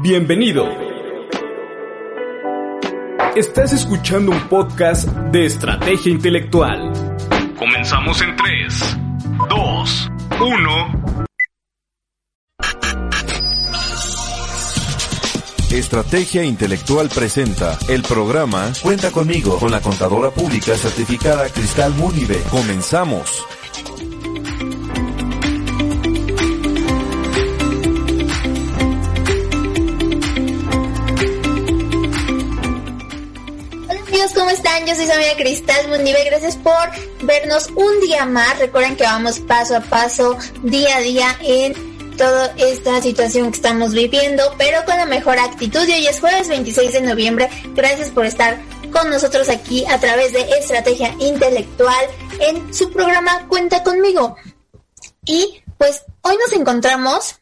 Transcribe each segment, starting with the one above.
Bienvenido. Estás escuchando un podcast de estrategia intelectual. Comenzamos en 3, 2, 1. Estrategia Intelectual presenta el programa Cuenta conmigo con la contadora pública certificada Cristal Munive. Comenzamos. Yo soy su Cristal Mundive. Gracias por vernos un día más. Recuerden que vamos paso a paso, día a día en toda esta situación que estamos viviendo, pero con la mejor actitud. Y hoy es jueves 26 de noviembre. Gracias por estar con nosotros aquí a través de Estrategia Intelectual en su programa Cuenta conmigo. Y pues hoy nos encontramos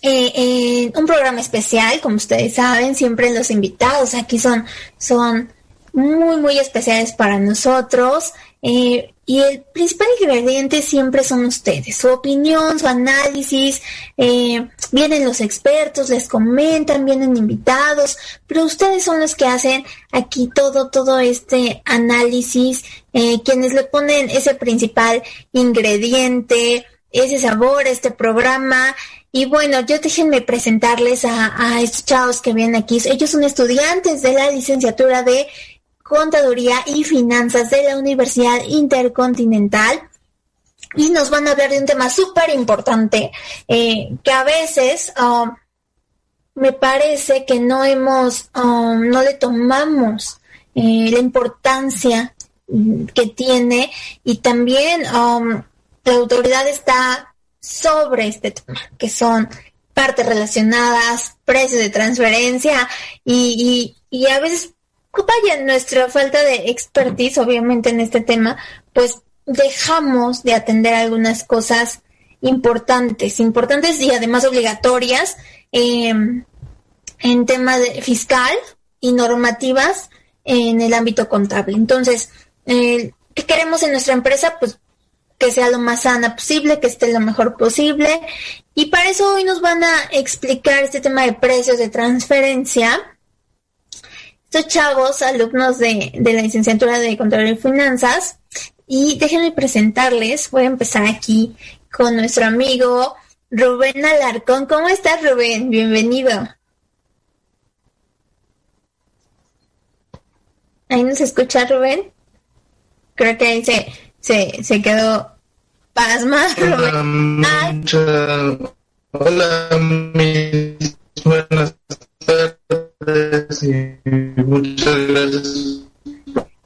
eh, en un programa especial, como ustedes saben, siempre los invitados aquí son, son muy, muy especiales para nosotros. eh, y el principal ingrediente siempre son ustedes, su opinión, su análisis, eh, vienen los expertos, les comentan, vienen invitados, pero ustedes son los que hacen aquí todo, todo este análisis, eh, quienes le ponen ese principal ingrediente, ese sabor este programa. Y bueno, yo déjenme presentarles a, a estos chavos que vienen aquí. Ellos son estudiantes de la licenciatura de Contaduría y Finanzas de la Universidad Intercontinental. Y nos van a hablar de un tema súper importante eh, que a veces um, me parece que no hemos, um, no le tomamos eh, la importancia que tiene. Y también um, la autoridad está sobre este tema, que son partes relacionadas, precios de transferencia y, y a veces vaya nuestra falta de expertise, obviamente, en este tema, pues dejamos de atender algunas cosas importantes, importantes y además obligatorias eh, en tema de fiscal y normativas en el ámbito contable. Entonces, eh, ¿qué queremos en nuestra empresa? Pues que sea lo más sana posible, que esté lo mejor posible. Y para eso hoy nos van a explicar este tema de precios de transferencia estos chavos, alumnos de, de la licenciatura de Control y Finanzas. Y déjenme presentarles, voy a empezar aquí con nuestro amigo Rubén Alarcón. ¿Cómo estás, Rubén? Bienvenido. ¿Ahí nos escucha, Rubén? Creo que ahí se, se, se quedó pasmado, Rubén. Hola, mis buenas tardes y muchas gracias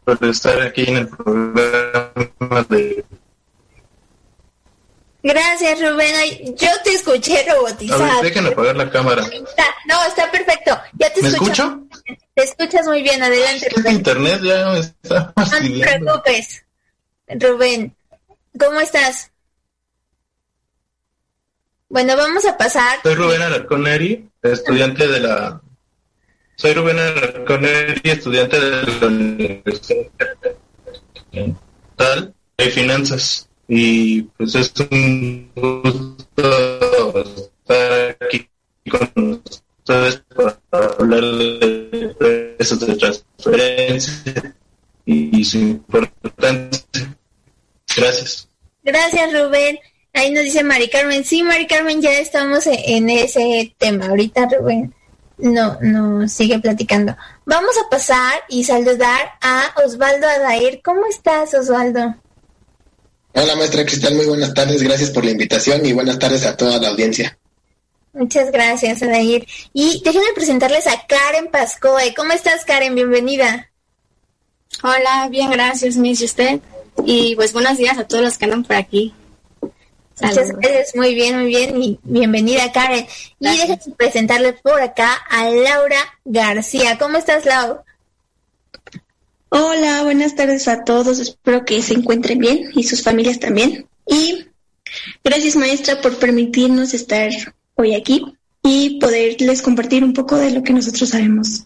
por estar aquí en el programa de... Gracias, Rubén. Yo te escuché A robotizado. ver, déjenme apagar la cámara. Está- no, está perfecto. Ya te ¿Me escucho. escucho? Te escuchas muy bien. Adelante, Rubén. internet ya me está No te fastidiando. preocupes. Rubén, ¿cómo estás? Bueno, vamos a pasar. Soy Rubén Alarconeri, estudiante de la... Soy Rubén Alarconeri, estudiante de la Universidad Tal de Finanzas. Y pues es un gusto estar aquí con ustedes para hablar de eso de transferencia y su importancia. Gracias. Gracias, Rubén. Ahí nos dice Mari Carmen. Sí, Mari Carmen, ya estamos en ese tema. Ahorita Rubén no, no sigue platicando. Vamos a pasar y saludar a Osvaldo Adair. ¿Cómo estás, Osvaldo? Hola maestra Cristal, muy buenas tardes, gracias por la invitación y buenas tardes a toda la audiencia. Muchas gracias, Adair. Y déjenme presentarles a Karen Pascoe. ¿Cómo estás, Karen? Bienvenida. Hola, bien, gracias, Miss, ¿y usted? Y pues buenos días a todos los que andan por aquí. Muchas gracias, muy bien, muy bien, y bienvenida Karen. Y déjenme presentarle por acá a Laura García. ¿Cómo estás, Lau? Hola, buenas tardes a todos. Espero que se encuentren bien y sus familias también. Y gracias maestra por permitirnos estar hoy aquí y poderles compartir un poco de lo que nosotros sabemos.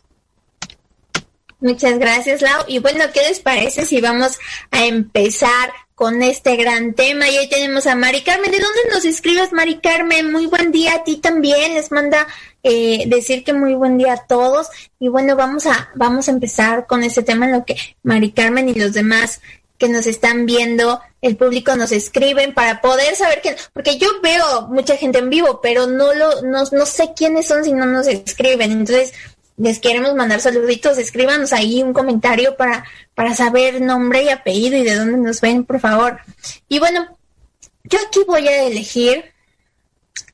Muchas gracias, Lau. Y bueno, ¿qué les parece si vamos a empezar con este gran tema? Y ahí tenemos a Mari Carmen. ¿De dónde nos escribes, Mari Carmen? Muy buen día a ti también. Les manda eh, decir que muy buen día a todos y bueno, vamos a, vamos a empezar con este tema en lo que Mari Carmen y los demás que nos están viendo, el público nos escriben para poder saber quién, porque yo veo mucha gente en vivo, pero no lo, no, no sé quiénes son si no nos escriben. Entonces, les queremos mandar saluditos, escríbanos ahí un comentario para, para saber nombre y apellido y de dónde nos ven, por favor. Y bueno, yo aquí voy a elegir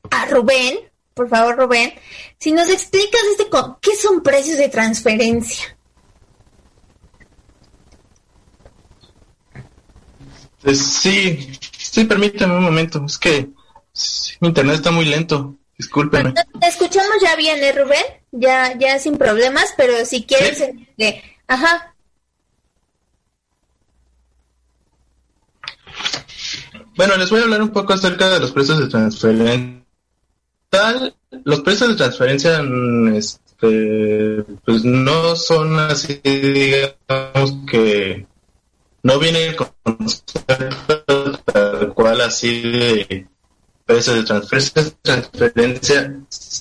a Rubén, por favor Rubén, si nos explicas este, qué son precios de transferencia. Pues sí, sí, permíteme un momento. Es que mi internet está muy lento. Discúlpeme. te escuchamos ya bien, ¿eh, Rubén? Ya, ya sin problemas, pero si quieres... Este, ajá. Bueno, les voy a hablar un poco acerca de los precios de transferencia. Tal, los precios de transferencia este, pues no son así, digamos que no viene con tal cual así de precios de transferencia. transferencia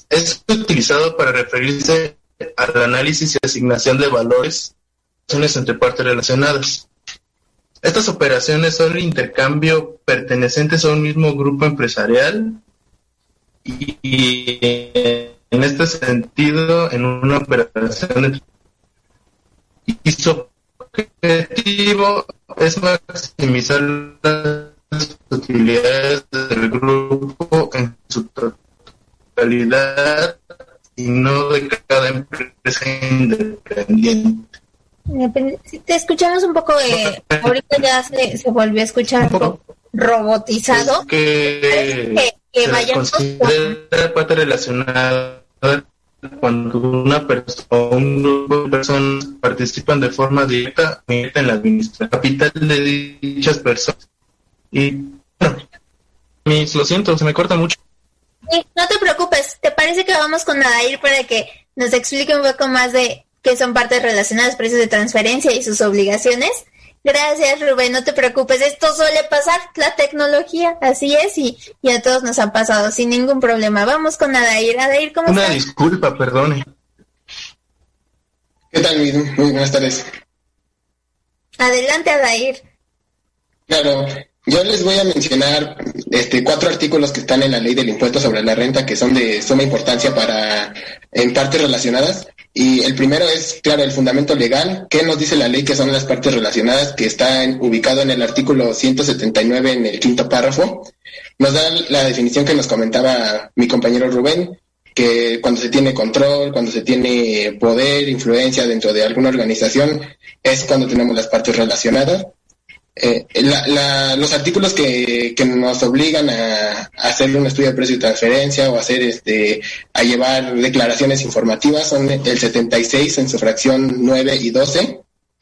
es utilizado para referirse al análisis y asignación de valores entre partes relacionadas. Estas operaciones son intercambio pertenecientes a un mismo grupo empresarial y en este sentido en una operación y objetivo es maximizar las utilidades del grupo en su totalidad y no de cada empresa independiente. Te escuchamos un poco, de, ahorita ya se, se volvió a escuchar un poco robotizado. que, que, que considera parte relacionada cuando una persona o un grupo de personas participan de forma directa en la administración capital de dichas personas. Y bueno, mis, lo siento, se me corta mucho. no te preocupes, ¿te parece que vamos con Adair para que nos explique un poco más de qué son partes relacionadas, precios de transferencia y sus obligaciones? Gracias, Rubén, no te preocupes, esto suele pasar, la tecnología, así es, y, y a todos nos ha pasado sin ningún problema. Vamos con Adair. Adair, ¿cómo Una disculpa, perdone. ¿Qué tal, Muy buenas tardes. Adelante, Adair. Claro, yo les voy a mencionar este, cuatro artículos que están en la ley del impuesto sobre la renta que son de suma importancia para en partes relacionadas. Y el primero es, claro, el fundamento legal. ¿Qué nos dice la ley que son las partes relacionadas? Que está ubicado en el artículo 179 en el quinto párrafo. Nos da la definición que nos comentaba mi compañero Rubén, que cuando se tiene control, cuando se tiene poder, influencia dentro de alguna organización, es cuando tenemos las partes relacionadas. Eh, los artículos que, nos obligan a, hacer un estudio de precio y transferencia o hacer este a llevar declaraciones informativas son el 76 en su fracción 9 y 12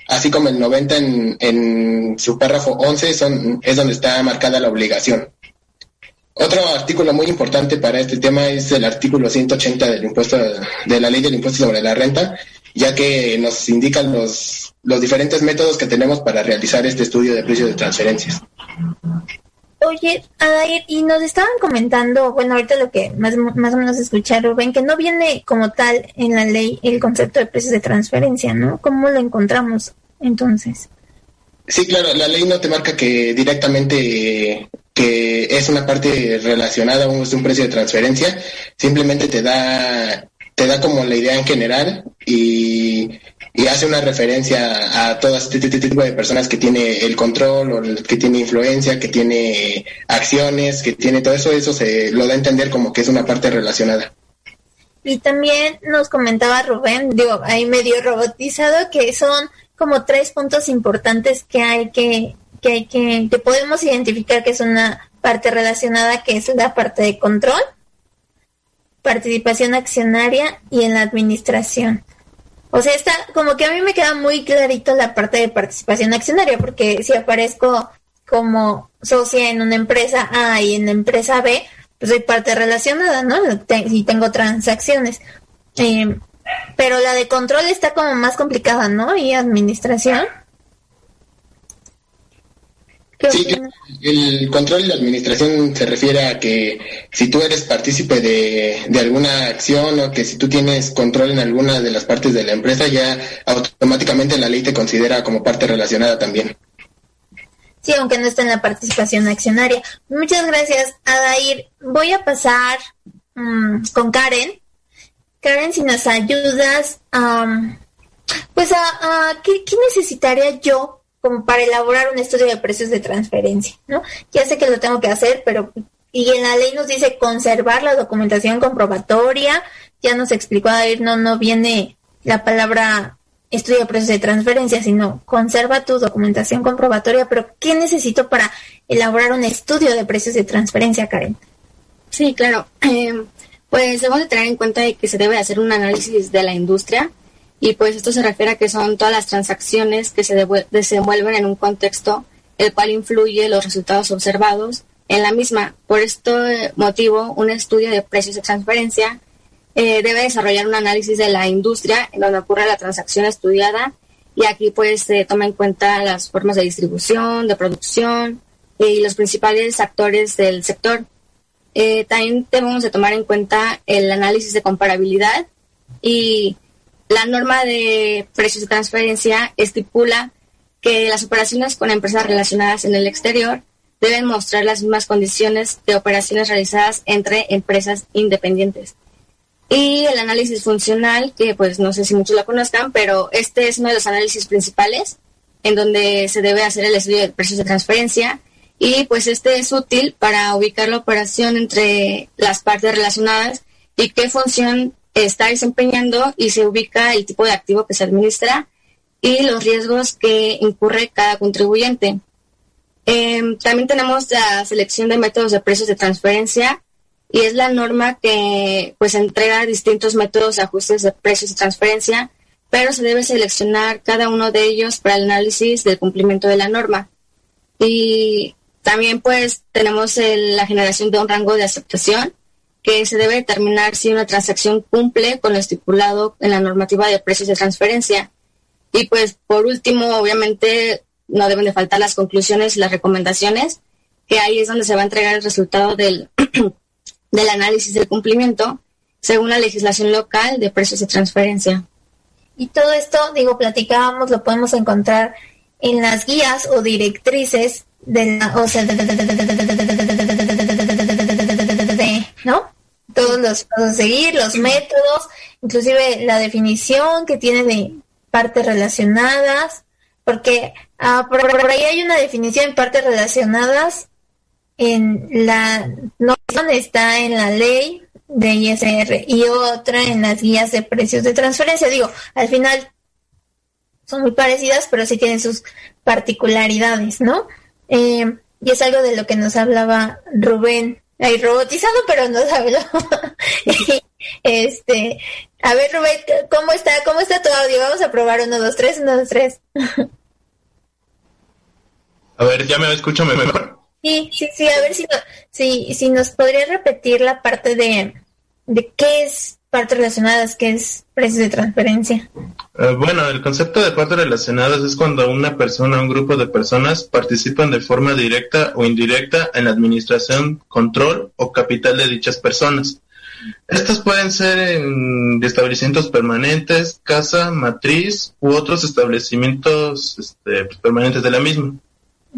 así como el 90 en, en su párrafo 11 son, es donde está marcada la obligación. Otro artículo muy importante para este tema es el artículo 180 del impuesto de la ley del impuesto sobre la renta, ya que nos indican los los diferentes métodos que tenemos para realizar este estudio de precios de transferencias. Oye, Adair, y nos estaban comentando, bueno, ahorita lo que más, más o menos escucharon, ven que no viene como tal en la ley el concepto de precios de transferencia, ¿no? ¿Cómo lo encontramos entonces? Sí, claro, la ley no te marca que directamente que es una parte relacionada a un, un precio de transferencia, simplemente te da te da como la idea en general y hace una referencia a todo este, este, tipo de personas que tiene el control o que tiene influencia, que tiene acciones, que tiene todo eso, eso se lo da a entender como que es una parte relacionada. Y también nos comentaba Rubén, digo, ahí medio robotizado, que son como tres puntos importantes que hay que, que hay que, que podemos identificar que es una parte relacionada, que es la parte de control, participación accionaria y en la administración. O sea, está como que a mí me queda muy clarito la parte de participación accionaria, porque si aparezco como socia en una empresa A y en la empresa B, pues soy parte relacionada, ¿no? Y tengo transacciones. Eh, pero la de control está como más complicada, ¿no? Y administración. Sí, el control y la administración se refiere a que si tú eres partícipe de, de, alguna acción o que si tú tienes control en alguna de las partes de la empresa, ya automáticamente la ley te considera como parte relacionada también. Sí, aunque no está en la participación accionaria. Muchas gracias, Adair. Voy a pasar mm, con Karen. Karen, si nos ayudas, pues a, a ¿qué, ¿qué necesitaría yo como para elaborar un estudio de precios de transferencia, ¿no? Ya sé que lo tengo que hacer, pero y en la ley nos dice conservar la documentación comprobatoria, ya nos explicó ir no, no viene la palabra estudio de precios de transferencia, sino conserva tu documentación comprobatoria, pero ¿qué necesito para elaborar un estudio de precios de transferencia, Karen? Sí, claro. Eh, pues debemos de tener en cuenta que se debe hacer un análisis de la industria, y pues esto se refiere a que son todas las transacciones que se desenvuelven en un contexto el cual influye los resultados observados en la misma. Por este motivo, un estudio de precios de transferencia eh, debe desarrollar un análisis de la industria en donde ocurre la transacción estudiada y aquí pues se toma en cuenta las formas de distribución, de producción y los principales actores del sector. Eh, también debemos de tomar en cuenta el análisis de comparabilidad y la norma de precios de transferencia estipula que las operaciones con empresas relacionadas en el exterior deben mostrar las mismas condiciones de operaciones realizadas entre empresas independientes. Y el análisis funcional, que pues no sé si muchos lo conozcan, pero este es uno de los análisis principales en donde se debe hacer el estudio de precios de transferencia y pues este es útil para ubicar la operación entre las partes relacionadas y qué función está desempeñando y se ubica el tipo de activo que se administra y los riesgos que incurre cada contribuyente. Em, también tenemos la selección de métodos de precios de transferencia y es la norma que pues entrega distintos métodos de ajustes de precios de transferencia, pero se debe seleccionar cada uno de ellos para el análisis del cumplimiento de la norma. Y también pues tenemos la generación de un rango de aceptación que se debe determinar si una transacción cumple con lo estipulado en la normativa de precios de transferencia. Y pues por último, obviamente, no deben de faltar las conclusiones y las recomendaciones, que ahí es donde se va a entregar el resultado del, del análisis del cumplimiento según la legislación local de precios de transferencia. Y todo esto, digo, platicábamos, lo podemos encontrar en las guías o directrices de la, o sea, ¿no? Todos los pasos a seguir, los métodos, inclusive la definición que tiene de partes relacionadas, porque ah, por, ahí hay una definición de partes relacionadas en la no está en la ley de ISR y otra en las guías de precios de transferencia. Digo, al final son muy parecidas, pero sí tienen sus particularidades, ¿no? Eh, y es algo de lo que nos hablaba Rubén hay robotizado, pero no sabe este, a ver, Rubén, ¿cómo está? ¿Cómo está tu audio? Vamos a probar uno, dos, tres, uno, dos, tres. a ver, ¿ya me escucho mejor? Sí, sí, sí, a ver si, si, si nos podría repetir la parte de, de qué es partes relacionadas, que es precios de transferencia? Eh, bueno, el concepto de partes relacionadas es cuando una persona o un grupo de personas participan de forma directa o indirecta en la administración, control o capital de dichas personas. Estas pueden ser en establecimientos permanentes, casa, matriz u otros establecimientos este, pues, permanentes de la misma.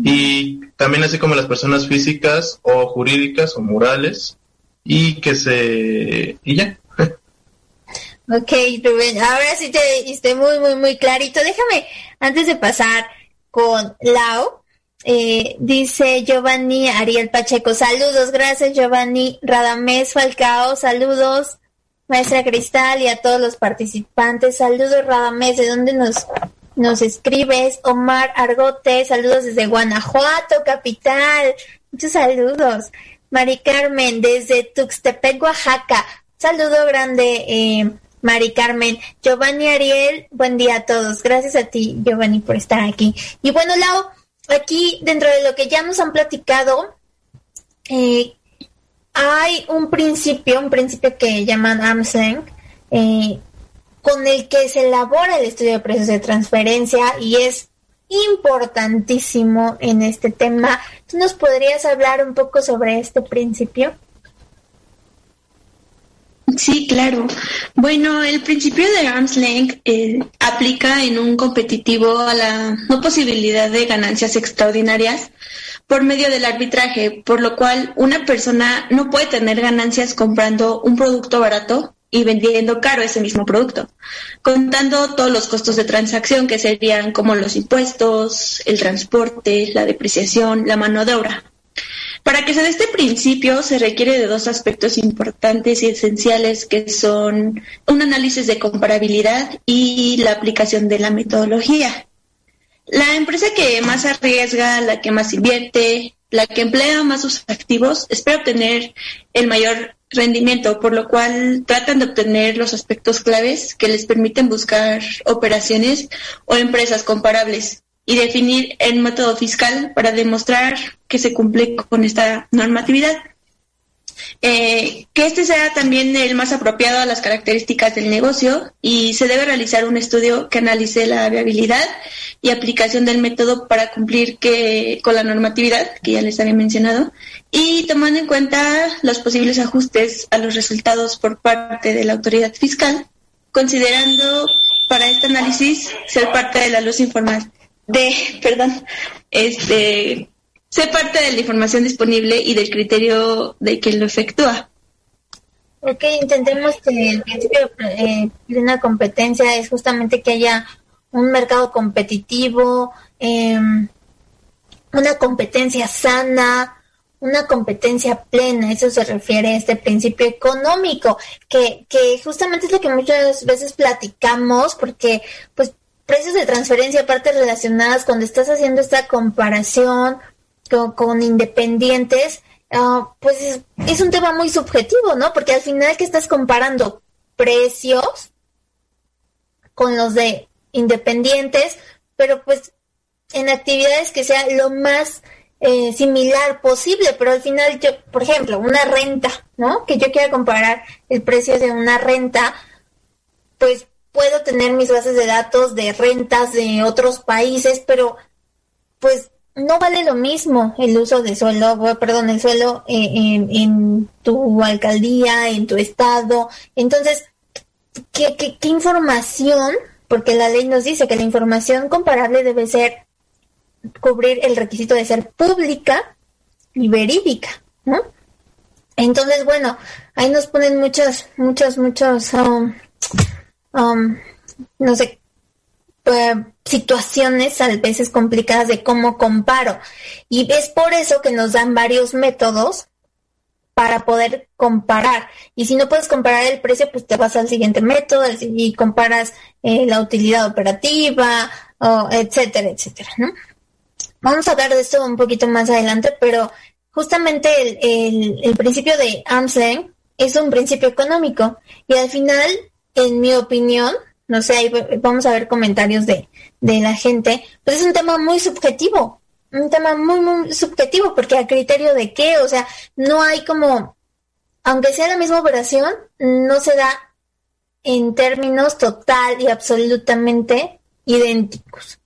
Y también así como las personas físicas o jurídicas o morales y que se... y ya. Ok, Rubén, ahora sí te diste muy, muy, muy clarito. Déjame, antes de pasar con Lau, eh, dice Giovanni Ariel Pacheco, saludos, gracias Giovanni Radamés Falcao, saludos, maestra Cristal y a todos los participantes, saludos Radamés, ¿de dónde nos, nos escribes? Omar Argote, saludos desde Guanajuato, capital, muchos saludos. Mari Carmen, desde Tuxtepec, Oaxaca, saludo grande. Eh, Mari Carmen, Giovanni Ariel, buen día a todos. Gracias a ti, Giovanni, por estar aquí. Y bueno, Lau, aquí dentro de lo que ya nos han platicado, eh, hay un principio, un principio que llaman arm's eh, con el que se elabora el estudio de precios de transferencia y es importantísimo en este tema. ¿Tú nos podrías hablar un poco sobre este principio? Sí, claro. Bueno, el principio de arm's length eh, aplica en un competitivo a la no posibilidad de ganancias extraordinarias por medio del arbitraje, por lo cual una persona no puede tener ganancias comprando un producto barato y vendiendo caro ese mismo producto, contando todos los costos de transacción que serían como los impuestos, el transporte, la depreciación, la mano de obra. Para que se dé este principio se requiere de dos aspectos importantes y esenciales que son un análisis de comparabilidad y la aplicación de la metodología. La empresa que más arriesga, la que más invierte, la que emplea más sus activos, espera obtener el mayor rendimiento, por lo cual tratan de obtener los aspectos claves que les permiten buscar operaciones o empresas comparables y definir el método fiscal para demostrar que se cumple con esta normatividad. Eh, que este sea también el más apropiado a las características del negocio y se debe realizar un estudio que analice la viabilidad y aplicación del método para cumplir que, con la normatividad que ya les había mencionado y tomando en cuenta los posibles ajustes a los resultados por parte de la autoridad fiscal, considerando para este análisis ser parte de la luz informal de, perdón, este, ser parte de la información disponible y del criterio de quien lo efectúa. Ok, intentemos que el principio eh, de una competencia es justamente que haya un mercado competitivo, em, una competencia sana, una competencia plena, eso se refiere a este principio económico, que, que justamente es lo que muchas veces platicamos, porque pues precios de transferencia, aparte relacionadas, cuando estás haciendo esta comparación con, independientes, ah, pues es, un tema muy subjetivo, ¿no? Porque al final que estás comparando precios con los de independientes, pero pues en actividades que sea lo más eh, similar posible, pero al final yo, por ejemplo, una renta, ¿no? Que yo quiera comparar el precio de una renta, pues puedo tener mis bases de datos de rentas de otros países, pero pues no vale lo mismo el uso de suelo, perdón, el suelo eh, en, tu alcaldía, en tu estado. Entonces, ¿qué, qué, información? Porque la ley nos dice que la información comparable debe ser cubrir el requisito de ser pública y verídica, ¿no? Entonces, bueno, ahí nos ponen muchos, muchos, muchos um, Um, no sé, eh, situaciones a veces complicadas de cómo comparo. Y es por eso que nos dan varios métodos para poder comparar. Y si no puedes comparar el precio, pues te vas al siguiente método y comparas eh, la utilidad operativa, etcétera, etcétera, ¿no? Vamos a hablar de esto un poquito más adelante, pero justamente el, el principio de arm's length es un principio económico y al final en mi opinión, no sé, ahí vamos a ver comentarios de, de la gente, pues es un tema muy subjetivo, un tema muy, muy subjetivo, porque a criterio de qué, o sea, no hay como, aunque sea la misma operación, no se da en términos total y absolutamente idénticos,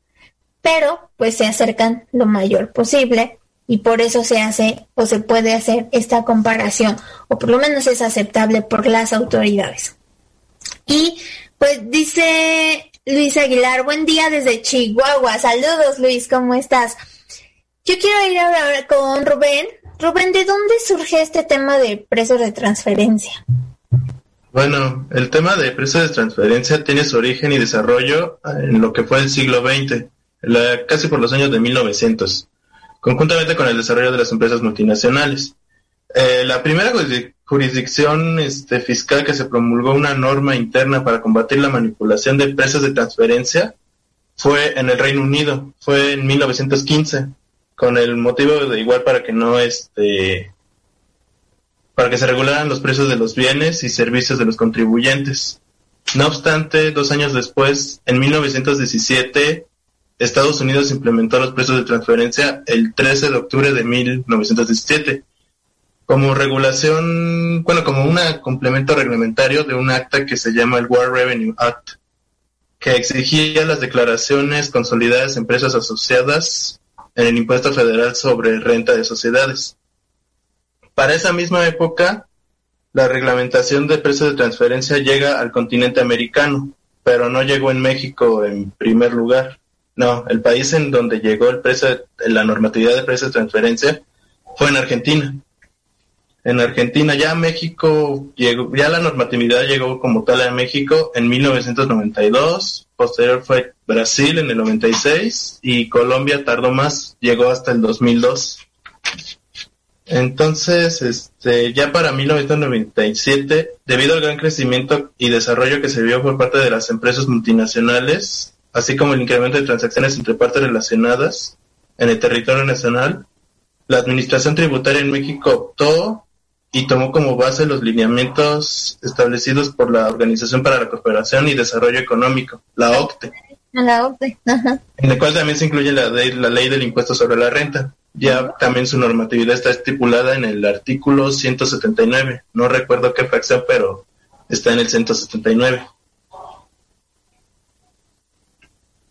pero pues se acercan lo mayor posible y por eso se hace o se puede hacer esta comparación, o por lo menos es aceptable por las autoridades. Y pues dice Luis Aguilar, buen día desde Chihuahua. Saludos Luis, ¿cómo estás? Yo quiero ir ahora con Rubén. Rubén, ¿de dónde surge este tema de precios de transferencia? Bueno, el tema de precios de transferencia tiene su origen y desarrollo en lo que fue el siglo XX, casi por los años de 1900, conjuntamente con el desarrollo de las empresas multinacionales. Eh, la primera jurisdicción este, fiscal que se promulgó una norma interna para combatir la manipulación de precios de transferencia fue en el Reino Unido, fue en 1915, con el motivo de igual para que no este para que se regularan los precios de los bienes y servicios de los contribuyentes. No obstante, dos años después, en 1917, Estados Unidos implementó los precios de transferencia el 13 de octubre de 1917 como regulación, bueno, como un complemento reglamentario de un acta que se llama el War Revenue Act, que exigía las declaraciones consolidadas de empresas asociadas en el impuesto federal sobre renta de sociedades. Para esa misma época, la reglamentación de precios de transferencia llega al continente americano, pero no llegó en México en primer lugar. No, el país en donde llegó el precio, la normatividad de precios de transferencia fue en Argentina. En Argentina ya México llegó, ya la normatividad llegó como tal a México en 1992, posterior fue Brasil en el 96 y Colombia tardó más, llegó hasta el 2002. Entonces, este, ya para 1997, debido al gran crecimiento y desarrollo que se vio por parte de las empresas multinacionales, así como el incremento de transacciones entre partes relacionadas en el territorio nacional, la Administración Tributaria en México optó y tomó como base los lineamientos establecidos por la Organización para la Cooperación y Desarrollo Económico, la OCTE. La OCTE, En el cual también se incluye la, la ley del impuesto sobre la renta. Ya también su normatividad está estipulada en el artículo 179. No recuerdo qué fracción, pero está en el 179.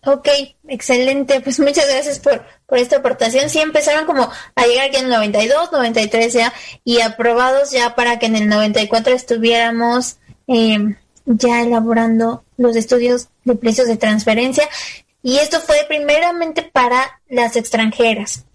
Ok, excelente. Pues muchas gracias por, por esta aportación. Sí empezaron como a llegar aquí en el 92, 93 ya y aprobados ya para que en el 94 estuviéramos eh, ya elaborando los estudios de precios de transferencia. Y esto fue primeramente para las extranjeras.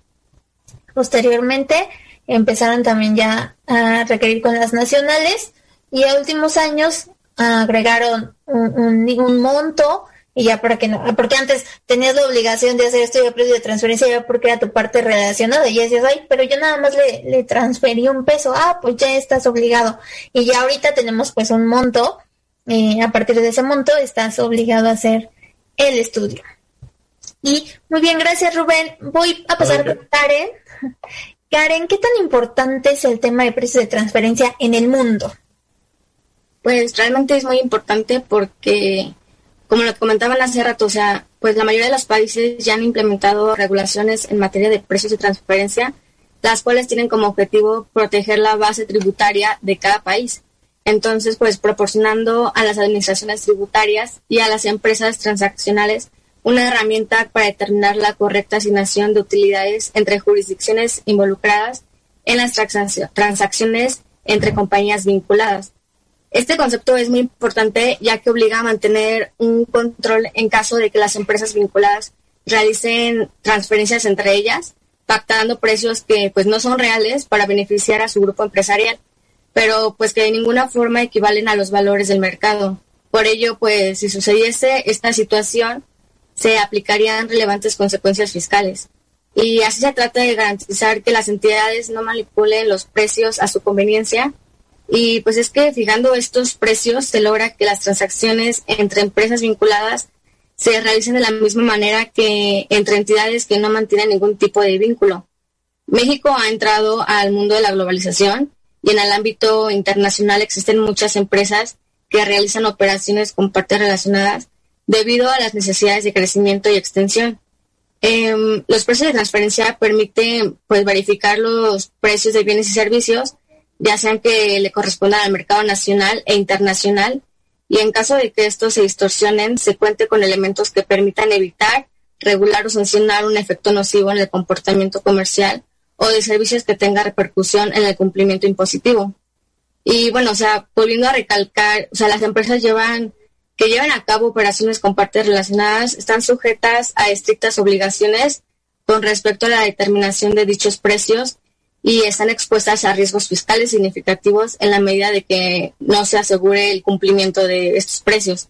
Posteriormente empezaron también ya a requerir con las nacionales y a últimos años agregaron un, un monto y ya para que no, porque antes tenías la obligación de hacer esto de precio de transferencia ya porque era tu parte relacionada y ya decías, ay, pero yo nada más le, le transferí un peso, ah, pues ya estás obligado. Y ya ahorita tenemos pues un monto, eh, a partir de ese monto estás obligado a hacer el estudio. Y muy bien, gracias Rubén. Voy a pasar con Karen. Karen, ¿qué tan importante es el tema de precios de transferencia en el mundo? Pues realmente es muy importante porque como lo comentaban hace rato, o sea, pues la mayoría de los países ya han implementado regulaciones en materia de precios de transferencia, las cuales tienen como objetivo proteger la base tributaria de cada país. Entonces, pues proporcionando a las administraciones tributarias y a las empresas transaccionales una herramienta para determinar la correcta asignación de utilidades entre jurisdicciones involucradas en las transacciones entre compañías vinculadas. Este concepto es muy importante ya que obliga a mantener un control en caso de que las empresas vinculadas realicen transferencias entre ellas, pactando precios que pues no son reales para beneficiar a su grupo empresarial, pero pues que de ninguna forma equivalen a los valores del mercado. Por ello, pues si sucediese esta situación, se aplicarían relevantes consecuencias fiscales. Y así se trata de garantizar que las entidades no manipulen los precios a su conveniencia y pues es que fijando estos precios se logra que las transacciones entre empresas vinculadas se realicen de la misma manera que entre entidades que no mantienen ningún tipo de vínculo. México ha entrado al mundo de la globalización y en el ámbito internacional existen muchas empresas que realizan operaciones con partes relacionadas debido a las necesidades de crecimiento y extensión. Em, los precios de transferencia permiten pues verificar los precios de bienes y servicios ya sean que le correspondan al mercado nacional e internacional, y en caso de que estos se distorsionen, se cuente con elementos que permitan evitar, regular o sancionar un efecto nocivo en el comportamiento comercial o de servicios que tenga repercusión en el cumplimiento impositivo. Y bueno, o sea, volviendo a recalcar, o sea, las empresas llevan que llevan a cabo operaciones con partes relacionadas están sujetas a estrictas obligaciones con respecto a la determinación de dichos precios y están expuestas a riesgos fiscales significativos en la medida de que no se asegure el cumplimiento de estos precios.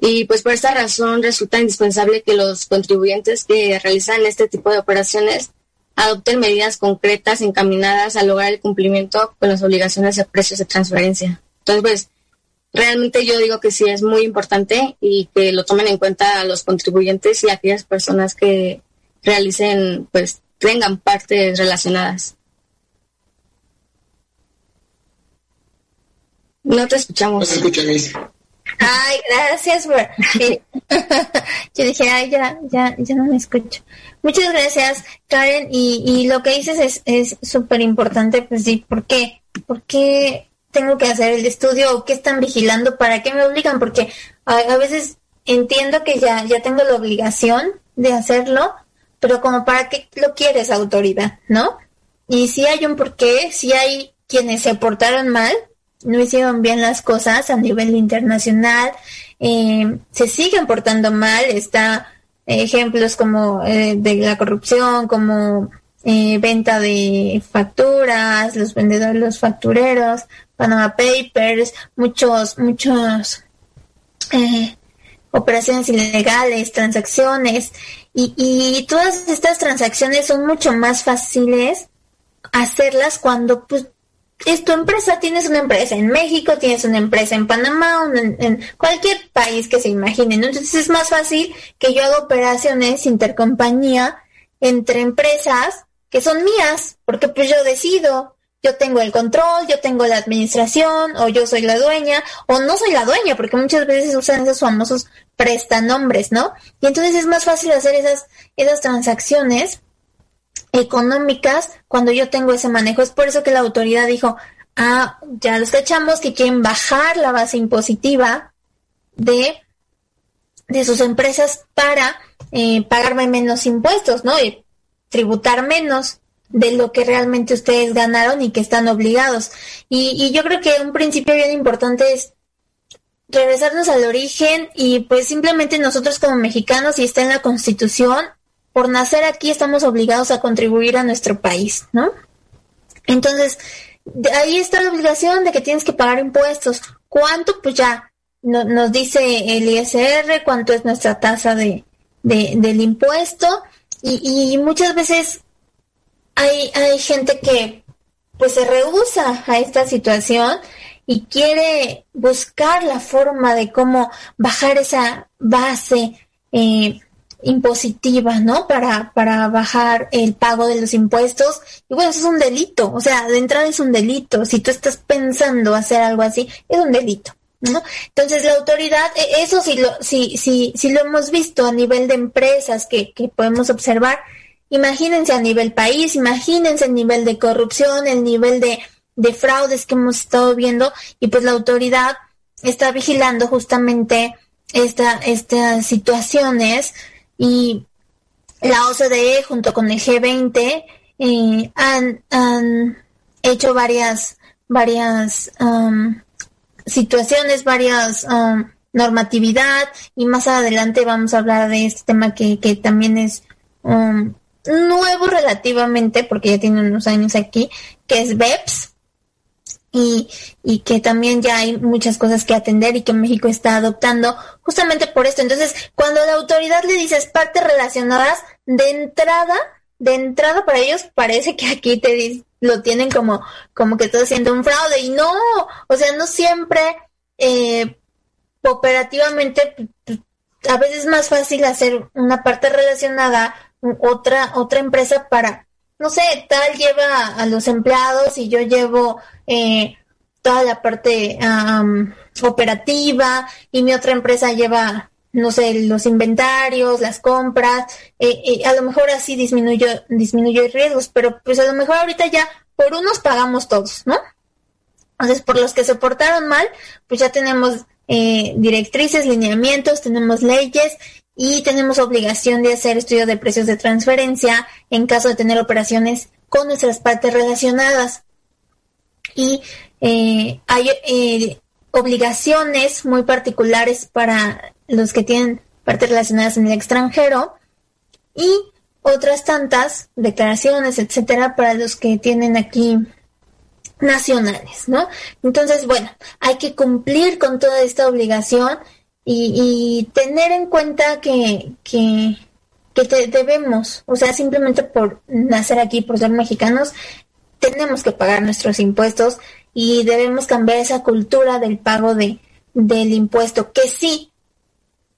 Y pues por esta razón resulta indispensable que los contribuyentes que realizan este tipo de operaciones adopten medidas concretas encaminadas a lograr el cumplimiento con las obligaciones de precios de transferencia. Entonces, pues realmente yo digo que sí es muy importante y que lo tomen en cuenta los contribuyentes y aquellas personas que realicen, pues tengan partes relacionadas. No te escuchamos. No te Ay, gracias Yo dije, ay, ya, ya, ya no me escucho. Muchas gracias, Karen. Y, y lo que dices es súper importante, pues sí, ¿por qué? ¿Por qué tengo que hacer el estudio o qué están vigilando? ¿Para qué me obligan? Porque a, veces entiendo que ya, ya tengo la obligación de hacerlo, pero como para qué lo quieres autoridad, ¿no? Y si hay un porqué, si hay quienes se portaron mal, no hicieron bien las cosas a nivel internacional, eh, se siguen portando mal, está ejemplos como eh, de la corrupción, como eh, venta de facturas, los vendedores, los factureros, Panama Papers, muchos, muchos eh, operaciones ilegales, transacciones, y, y todas estas transacciones son mucho más fáciles hacerlas cuando pues es tu empresa, tienes una empresa en México, tienes una empresa en Panamá, en, cualquier país que se imaginen. Entonces es más fácil que yo haga operaciones intercompañía entre empresas que son mías, porque pues yo decido, yo tengo el control, yo tengo la administración, o yo soy la dueña, o no soy la dueña, porque muchas veces usan esos famosos prestanombres, ¿no? Y entonces es más fácil hacer esas, esas transacciones económicas cuando yo tengo ese manejo. Es por eso que la autoridad dijo, ah, ya los cachamos que quieren bajar la base impositiva de, de sus empresas para eh, pagarme menos impuestos, ¿no? Y tributar menos de lo que realmente ustedes ganaron y que están obligados. Y, y yo creo que un principio bien importante es regresarnos al origen y pues simplemente nosotros como mexicanos, y está en la constitución, por nacer aquí estamos obligados a contribuir a nuestro país, ¿no? Entonces, ahí está la obligación de que tienes que pagar impuestos. ¿Cuánto? Pues ya nos dice el ISR, cuánto es nuestra tasa de, del impuesto y, y, muchas veces hay, hay gente que pues se rehúsa a esta situación y quiere buscar la forma de cómo bajar esa base eh, impositiva, ¿no? Para, para bajar el pago de los impuestos. Y bueno, eso es un delito, o sea, de entrada es un delito. Si tú estás pensando hacer algo así, es un delito. ¿No? Entonces la autoridad, e, eso sí lo, sí, sí, sí lo hemos visto a nivel de empresas que, que podemos observar. Imagínense a nivel país, imagínense el nivel de corrupción, el nivel de, de fraudes que hemos estado viendo y pues la autoridad está vigilando justamente esta, estas situaciones y la OCDE junto con el G20 eh, han, han, hecho varias, varias um, situaciones, varias um, normatividad y más adelante vamos a hablar de este tema que, que también es um, nuevo relativamente porque ya tiene unos años aquí, que es BEPS, y, y, que también ya hay muchas cosas que atender y que México está adoptando justamente por esto. Entonces, cuando la autoridad le dices partes relacionadas, de entrada, de entrada para ellos parece que aquí te lo tienen como, como que estás haciendo un fraude y no, o sea, no siempre eh, operativamente a veces es más fácil hacer una parte relacionada otra otra empresa para no sé, tal lleva a los empleados y yo llevo eh, toda la parte operativa y mi otra empresa lleva, no sé, los inventarios, las compras, eh, eh, a lo mejor así disminuyo, disminuyo riesgos, pero pues a lo mejor ahorita ya por unos pagamos todos, ¿no? Entonces, por los que se portaron mal, pues ya tenemos directrices, lineamientos, tenemos leyes y tenemos obligación de hacer estudios de precios de transferencia en caso de tener operaciones con nuestras partes relacionadas. Y eh, hay eh, obligaciones muy particulares para los que tienen partes relacionadas en el extranjero y otras tantas declaraciones, etcétera, para los que tienen aquí nacionales, ¿no? Entonces, bueno, hay que cumplir con toda esta obligación y, tener en cuenta que, que, te debemos, o sea, simplemente por nacer aquí, por ser mexicanos, tenemos que pagar nuestros impuestos y debemos cambiar esa cultura del pago de, del impuesto, que sí,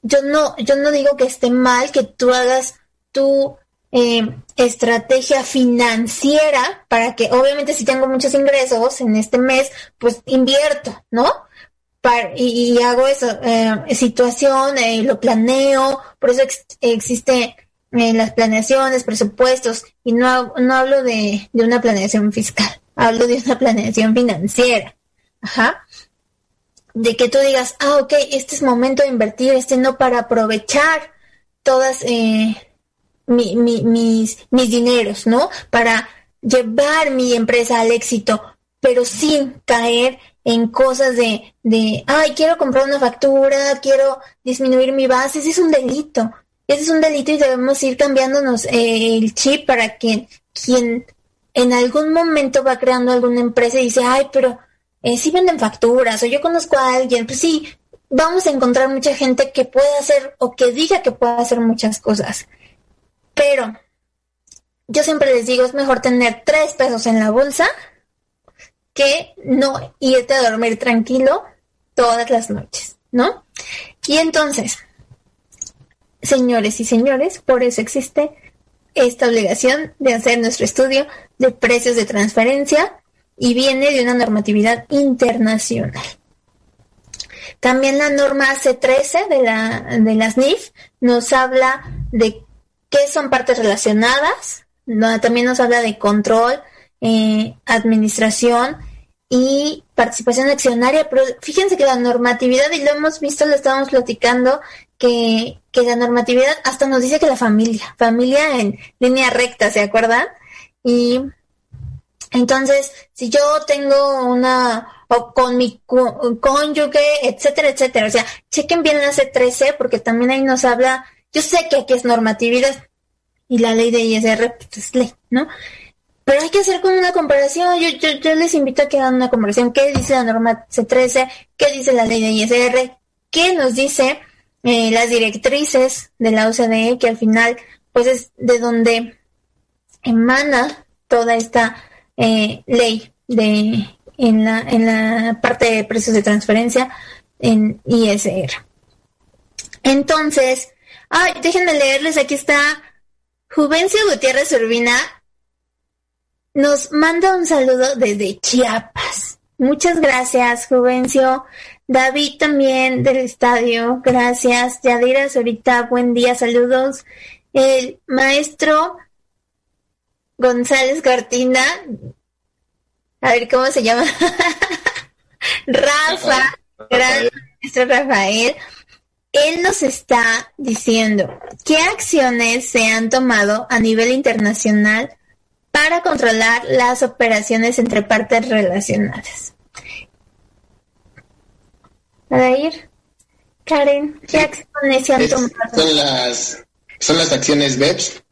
yo no, yo no digo que esté mal que tú hagas tu eh, estrategia financiera para que, obviamente, si tengo muchos ingresos en este mes, pues invierto, ¿no? Y, hago esa eh, situación, eh, lo planeo, por eso existe eh, las planeaciones, presupuestos, y no, no hablo de, una planeación fiscal, hablo de una planeación financiera. Ajá. de que tú digas, ah, ok, este es momento de invertir, este no para aprovechar todas mi, mis, mis dineros, ¿no? Para llevar mi empresa al éxito, pero sin caer en cosas de, de, ay, quiero comprar una factura, quiero disminuir mi base, ese es un delito. Ese es un delito y debemos ir cambiándonos eh, el chip para que quien en algún momento va creando alguna empresa y dice, ay, pero eh, si venden facturas o yo conozco a alguien, pues sí, vamos a encontrar mucha gente que pueda hacer o que diga que pueda hacer muchas cosas. Pero yo siempre les digo, es mejor tener tres pesos en la bolsa que no irte a dormir tranquilo todas las noches, ¿no? Y entonces, señores y señores, por eso existe esta obligación de hacer nuestro estudio de precios de transferencia y viene de una normatividad internacional. También la norma C13 de la, de las NIF nos habla de qué son partes relacionadas, también nos habla de control, eh, administración y participación accionaria, pero fíjense que la normatividad, y lo hemos visto, lo estábamos platicando, que, que la normatividad hasta nos dice que la familia, familia en línea recta, ¿se acuerdan? Y entonces, si yo tengo una, o con mi cónyuge, etcétera, etcétera, o sea, chequen bien la C13 porque también ahí nos habla, yo sé que aquí es normatividad y la ley de ISR pues, es ley, ¿no? Pero hay que hacer como una comparación. Yo, yo, yo les invito a que hagan una comparación. ¿Qué dice la norma C13? ¿Qué dice la ley de ISR? ¿Qué nos dice eh, las directrices de la OCDE? Que al final, pues es de donde emana toda esta eh, ley de en la, en la parte de precios de transferencia en ISR. Entonces, ay, déjenme leerles, aquí está Juvencio Gutiérrez Urbina nos manda un saludo desde Chiapas. Muchas gracias, Juvencio. David también del estadio, gracias. Yadira ahorita, buen día, saludos. El maestro González Cortina, a ver cómo se llama. Rafa, gracias, maestro Rafael. Él nos está diciendo qué acciones se han tomado a nivel internacional para controlar las operaciones entre partes relacionadas. Para ir, Karen, ¿qué acciones se han tomado? Son las, son las acciones BEPS,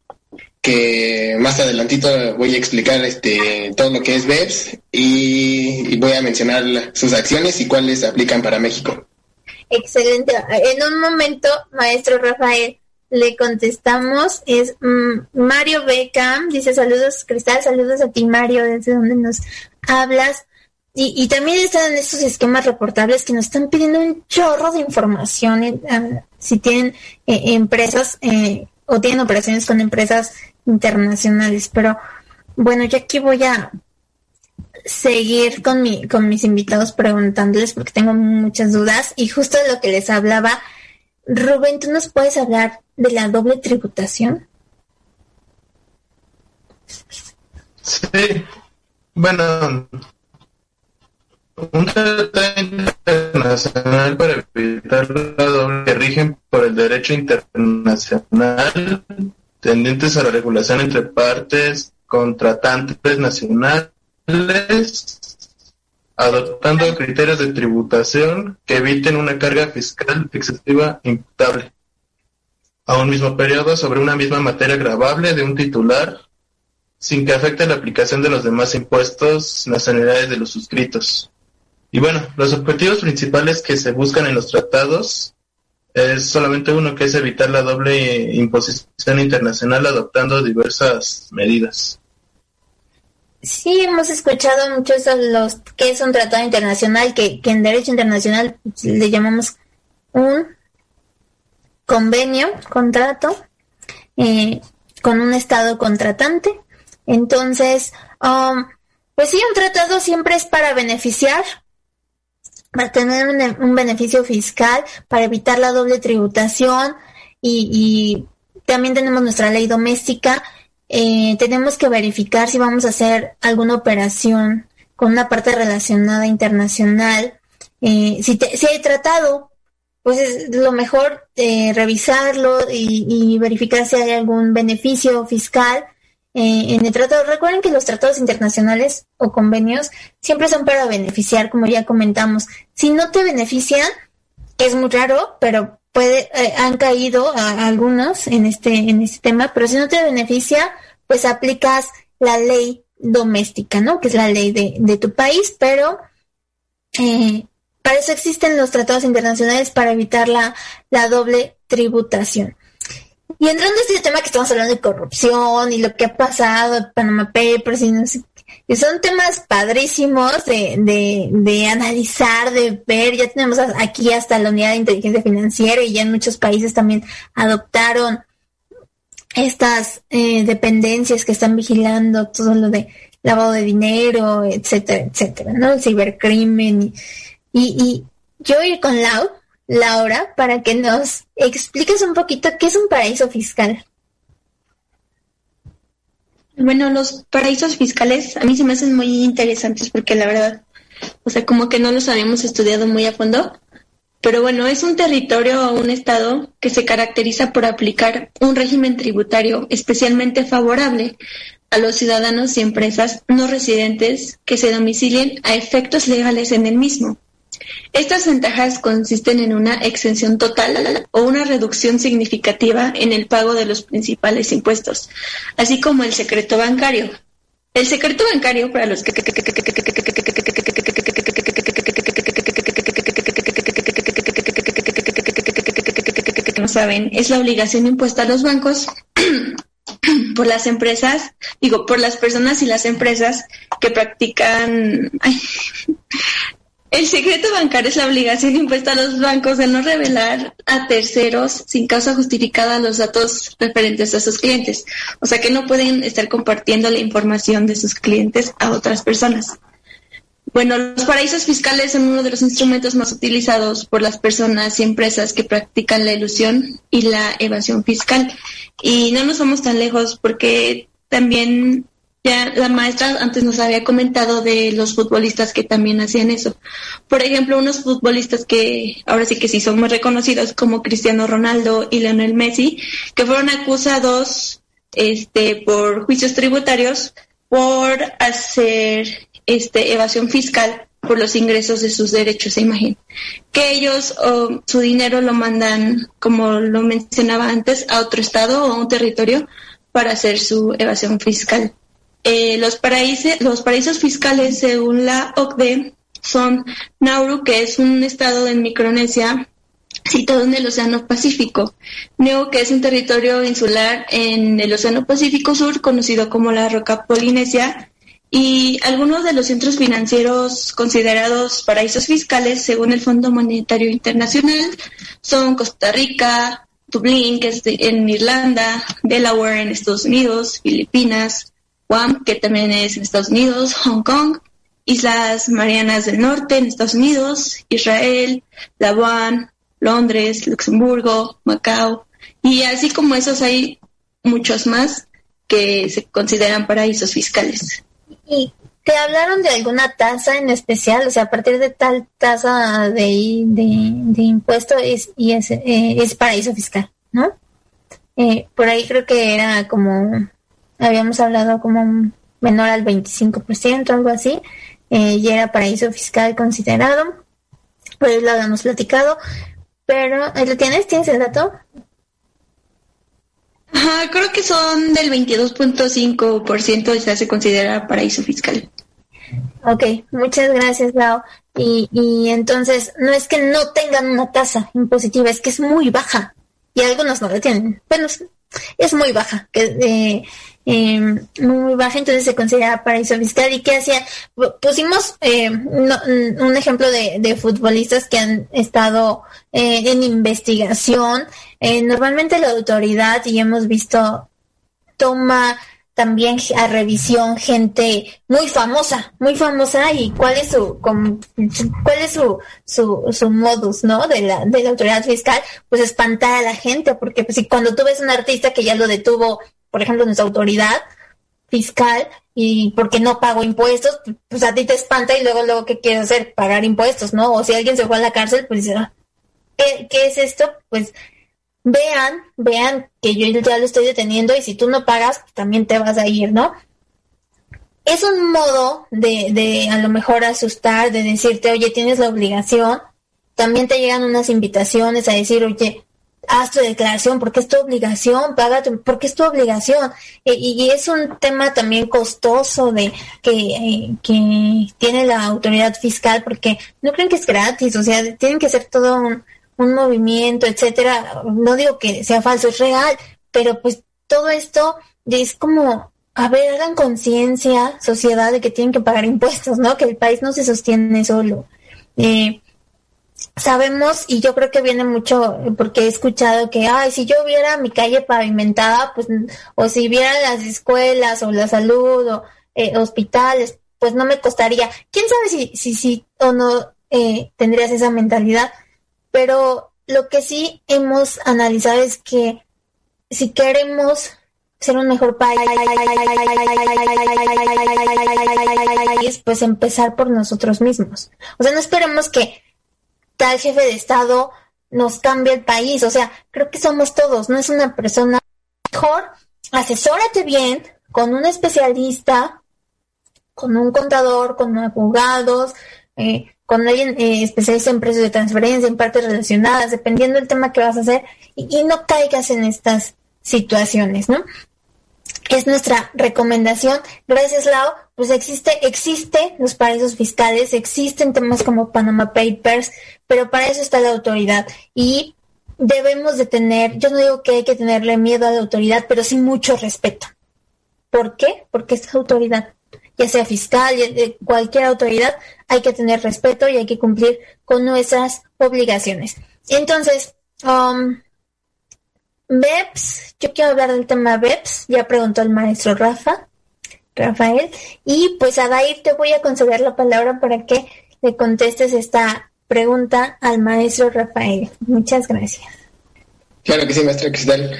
que más adelantito voy a explicar este todo lo que es BEPS y, y voy a mencionar sus acciones y cuáles aplican para México. Excelente. En un momento, maestro Rafael, le contestamos es mm, Mario Beckham, dice saludos Cristal, saludos a ti Mario, desde donde nos hablas. Y, y también están en estos esquemas reportables que nos están pidiendo un chorro de información eh, ah, si tienen eh, empresas eh, o tienen operaciones con empresas internacionales. Pero bueno, yo aquí voy a seguir con, mi, con mis invitados preguntándoles porque tengo muchas dudas y justo de lo que les hablaba Rubén, ¿tú nos puedes hablar de la doble tributación? Sí, bueno, un tratado internacional para evitar la doble que rigen por el derecho internacional tendientes a la regulación entre partes contratantes nacionales adoptando criterios de tributación que eviten una carga fiscal excesiva imputable a un mismo periodo sobre una misma materia grabable de un titular sin que afecte la aplicación de los demás impuestos nacionalidades de los suscritos. Y bueno, los objetivos principales que se buscan en los tratados es solamente uno, que es evitar la doble imposición internacional adoptando diversas medidas. Sí, hemos escuchado muchos de los que es un tratado internacional, que, en derecho internacional le llamamos un convenio, contrato, eh, con un estado contratante. Entonces, um, pues sí, un tratado siempre es para beneficiar, para tener un, beneficio fiscal, para evitar la doble tributación y, y también tenemos nuestra ley doméstica eh, tenemos que verificar si vamos a hacer alguna operación con una parte relacionada internacional eh, si, te, si hay tratado, pues es lo mejor eh, revisarlo y, verificar si hay algún beneficio fiscal eh, en el tratado. Recuerden que los tratados internacionales o convenios siempre son para beneficiar, como ya comentamos. Si no te benefician, es muy raro, pero puede, eh, han caído algunos en este, en este tema, pero si no te beneficia, pues aplicas la ley doméstica, ¿no? Que es la ley de, de tu país, pero eh, para eso existen los tratados internacionales para evitar la, la doble tributación. Y entrando a este tema que estamos hablando de corrupción y lo que ha pasado, Panama Papers y no sé, y son temas padrísimos de, de, de, analizar, de ver. Ya tenemos aquí hasta la unidad de inteligencia financiera y ya en muchos países también adoptaron estas eh, dependencias que están vigilando todo lo de lavado de dinero, etcétera, etcétera, ¿no? El cibercrimen y, y, yo ir con Lau, Laura, para que nos expliques un poquito qué es un paraíso fiscal. Bueno, los paraísos fiscales a mí se me hacen muy interesantes porque la verdad, o sea, como que no los habíamos estudiado muy a fondo. Pero bueno, es un territorio o un estado que se caracteriza por aplicar un régimen tributario especialmente favorable a los ciudadanos y empresas no residentes que se domicilien a efectos legales en el mismo. Estas ventajas consisten en una exención total o una reducción significativa en el pago de los principales impuestos, así como el secreto bancario. El secreto bancario, para los que no saben, es la obligación impuesta a los bancos por las empresas, digo, por las personas y las empresas que practican, el secreto bancario es la obligación impuesta a los bancos de no revelar a terceros sin causa justificada los datos referentes a sus clientes. O sea que no pueden estar compartiendo la información de sus clientes a otras personas. Bueno, los paraísos fiscales son uno de los instrumentos más utilizados por las personas y empresas que practican la ilusión y la evasión fiscal. Y no nos vamos tan lejos porque también ya la maestra antes nos había comentado de los futbolistas que también hacían eso. Por ejemplo, unos futbolistas que ahora sí que sí son muy reconocidos como Cristiano Ronaldo y Lionel Messi, que fueron acusados este por juicios tributarios por hacer este evasión fiscal por los ingresos de sus derechos a imagen. Que ellos su dinero lo mandan, como lo mencionaba antes, a otro estado o a un territorio para hacer su evasión fiscal. Eh, los, paraísos, los paraísos fiscales, según la OCDE, son Nauru, que es un estado en Micronesia situado en el Océano Pacífico, Neo, que es un territorio insular en el Océano Pacífico Sur, conocido como la Roca Polinesia, y algunos de los centros financieros considerados paraísos fiscales, según el Fondo Monetario Internacional, son Costa Rica, Dublín, que es en Irlanda, Delaware en Estados Unidos, Filipinas, Guam, que también es en Estados Unidos, Hong Kong, Islas Marianas del Norte en Estados Unidos, Israel, Labuan, Londres, Luxemburgo, Macao, y así como esos hay muchos más que se consideran paraísos fiscales. ¿Y te hablaron de alguna tasa en especial? O sea, a partir de tal tasa de, de, impuesto es, y es, eh, es paraíso fiscal, ¿no? Eh, por ahí creo que era como habíamos hablado como menor al 25%, algo así, eh, y era paraíso fiscal considerado, pues lo habíamos platicado, pero ¿lo tienes? ¿Tienes el dato? Ajá, creo que son del 22.5% ya se considera paraíso fiscal. Ok, muchas gracias, Lau. Y, y entonces, no es que no tengan una tasa impositiva, es que es muy baja. Y algunos no la tienen. Bueno, es muy baja. Que, eh, Em, muy baja, entonces se considera paraíso fiscal. ¿Y qué hacían? Pusimos eh, un ejemplo de, futbolistas que han estado eh, en investigación. Eh, normalmente la autoridad, y hemos visto, toma también a revisión gente muy famosa, muy famosa y cuál es su cuál es su, su, su modus, ¿no? De la, de la autoridad fiscal, pues espantar a la gente, porque pues si cuando tú ves un artista que ya lo detuvo por ejemplo, nuestra autoridad fiscal, y porque no pago impuestos, pues a ti te espanta y luego luego qué quieres hacer, pagar impuestos, ¿no? O si alguien se fue a la cárcel, pues ah, ¿qué, ¿qué es esto? Pues vean, vean que yo ya lo estoy deteniendo y si tú no pagas, pues también te vas a ir, ¿no? Es un modo de, de a lo mejor asustar, de decirte, oye, tienes la obligación. También te llegan unas invitaciones a decir, oye, haz tu declaración porque es tu obligación, págate porque es tu obligación. E, y es un tema también costoso de que, eh, que tiene la autoridad fiscal porque no creen que es gratis, o sea, tienen que ser todo un, un movimiento, etcétera. No digo que sea falso, es real, pero pues todo esto es como, a ver, hagan conciencia, sociedad, de que tienen que pagar impuestos, ¿no? Que el país no se sostiene solo. Eh, sabemos, y yo creo que viene mucho porque he escuchado que, ay, si yo viera mi calle pavimentada, pues, o si viera las escuelas o la salud o eh, hospitales, pues no me costaría. ¿Quién sabe si, si, si o no eh, tendrías esa mentalidad? Pero lo que sí hemos analizado es que si queremos ser un mejor país, pues empezar por nosotros mismos. O sea, no esperemos que tal jefe de Estado nos cambie el país. O sea, creo que somos todos, no es una persona mejor. Asesórate bien con un especialista, con un contador, con abogados, eh, con alguien eh, especialista en precios de transferencia, en partes relacionadas, dependiendo del tema que vas a hacer, y, no caigas en estas situaciones, ¿no? Es nuestra recomendación. Gracias, Lau. Pues existe, existe los paraísos fiscales, existen temas como Panama Papers, pero para eso está la autoridad. Y debemos de tener, yo no digo que hay que tenerle miedo a la autoridad, pero sí mucho respeto. ¿Por qué? Porque es autoridad ya sea fiscal, cualquier autoridad, hay que tener respeto y hay que cumplir con nuestras obligaciones. Entonces, um, BEPS, yo quiero hablar del tema BEPS, ya preguntó el maestro Rafa, Rafael, y pues a Dair te voy a conceder la palabra para que le contestes esta pregunta al maestro Rafael. Muchas gracias. Claro que sí, maestra Cristal.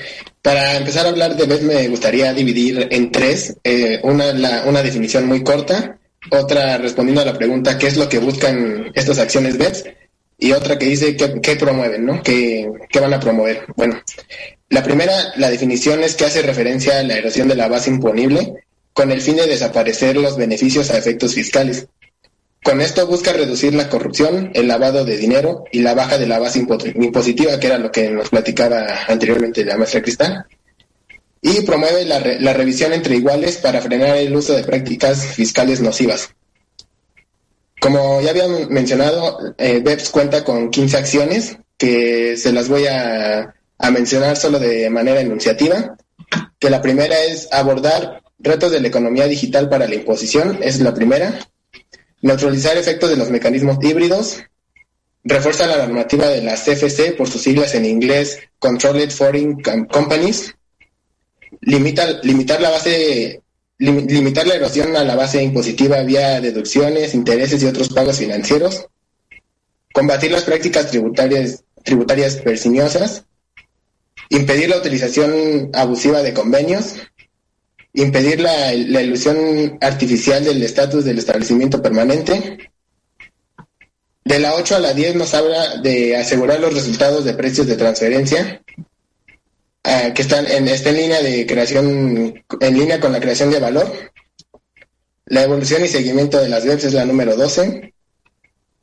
Para empezar a hablar de BEPS me gustaría dividir en tres. Eh, una, una definición muy corta, otra respondiendo a la pregunta qué es lo que buscan estas acciones BEPS y otra que dice qué, promueven, ¿no? ¿Qué, ¿Qué, van a promover? Bueno, la primera, la definición es que hace referencia a la erosión de la base imponible con el fin de desaparecer los beneficios a efectos fiscales. Con esto busca reducir la corrupción, el lavado de dinero y la baja de la base impositiva, que era lo que nos platicaba anteriormente la maestra Cristal. Y promueve la, revisión entre iguales para frenar el uso de prácticas fiscales nocivas. Como ya había mencionado, eh, BEPS cuenta con 15 acciones que se las voy a, a mencionar solo de manera enunciativa. Que la primera es abordar retos de la economía digital para la imposición, es la primera. Neutralizar efectos de los mecanismos híbridos, refuerza la normativa de la CFC por sus siglas en inglés Controlled Foreign Companies, limita, limitar la base limitar la erosión a la base impositiva vía deducciones, intereses y otros pagos financieros, combatir las prácticas tributarias, tributarias persiniosas, impedir la utilización abusiva de convenios, impedir la, ilusión artificial del estatus del establecimiento permanente. De la 8 a la 10 nos habla de asegurar los resultados de precios de transferencia, eh, que están en, está en línea de creación, en línea con la creación de valor. La evolución y seguimiento de las webs es la número 12.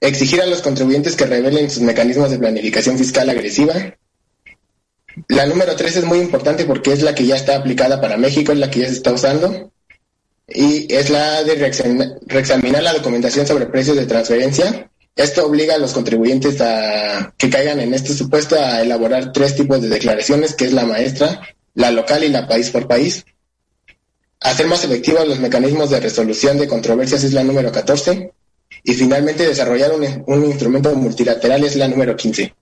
Exigir a los contribuyentes que revelen sus mecanismos de planificación fiscal agresiva. La número 3 es muy importante porque es la que ya está aplicada para México, es la que ya se está usando. Y es la de reexaminar la documentación sobre precios de transferencia. Esto obliga a los contribuyentes a que caigan en este supuesto a elaborar tres tipos de declaraciones, que es la maestra, la local y la país por país. Hacer más efectivos los mecanismos de resolución de controversias es la número 14. Y finalmente desarrollar un, instrumento multilateral es la número 15.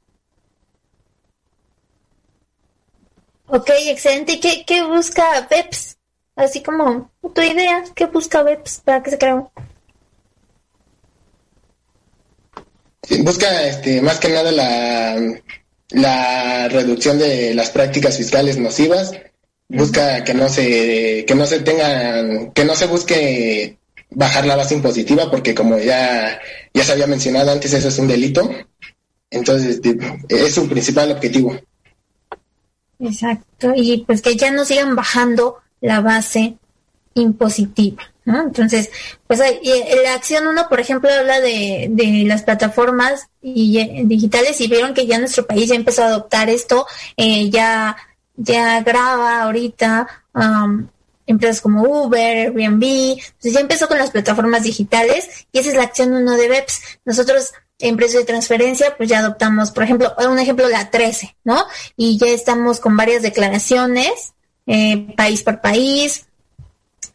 Ok, excelente. ¿Y qué, qué busca BEPS? Así como tu idea, ¿qué busca BEPS para que se crea? busca este, más que nada la, la reducción de las prácticas fiscales nocivas, busca que no se, que no se tenga, que no se busque bajar la base impositiva, porque como ya, ya se había mencionado antes, eso es un delito. Entonces, es su principal objetivo. Exacto, y pues que ya no sigan bajando la base impositiva, ¿no? Entonces, pues la acción 1, por ejemplo, habla de, de las plataformas y, digitales y vieron que ya nuestro país ya empezó a adoptar esto, eh, ya, ya graba ahorita um, empresas como Uber, Airbnb, entonces ya empezó con las plataformas digitales y esa es la acción 1 de BEPS. Nosotros en precio de transferencia, pues ya adoptamos, por ejemplo, un ejemplo, la 13, ¿no? Y ya estamos con varias declaraciones, eh, país por país,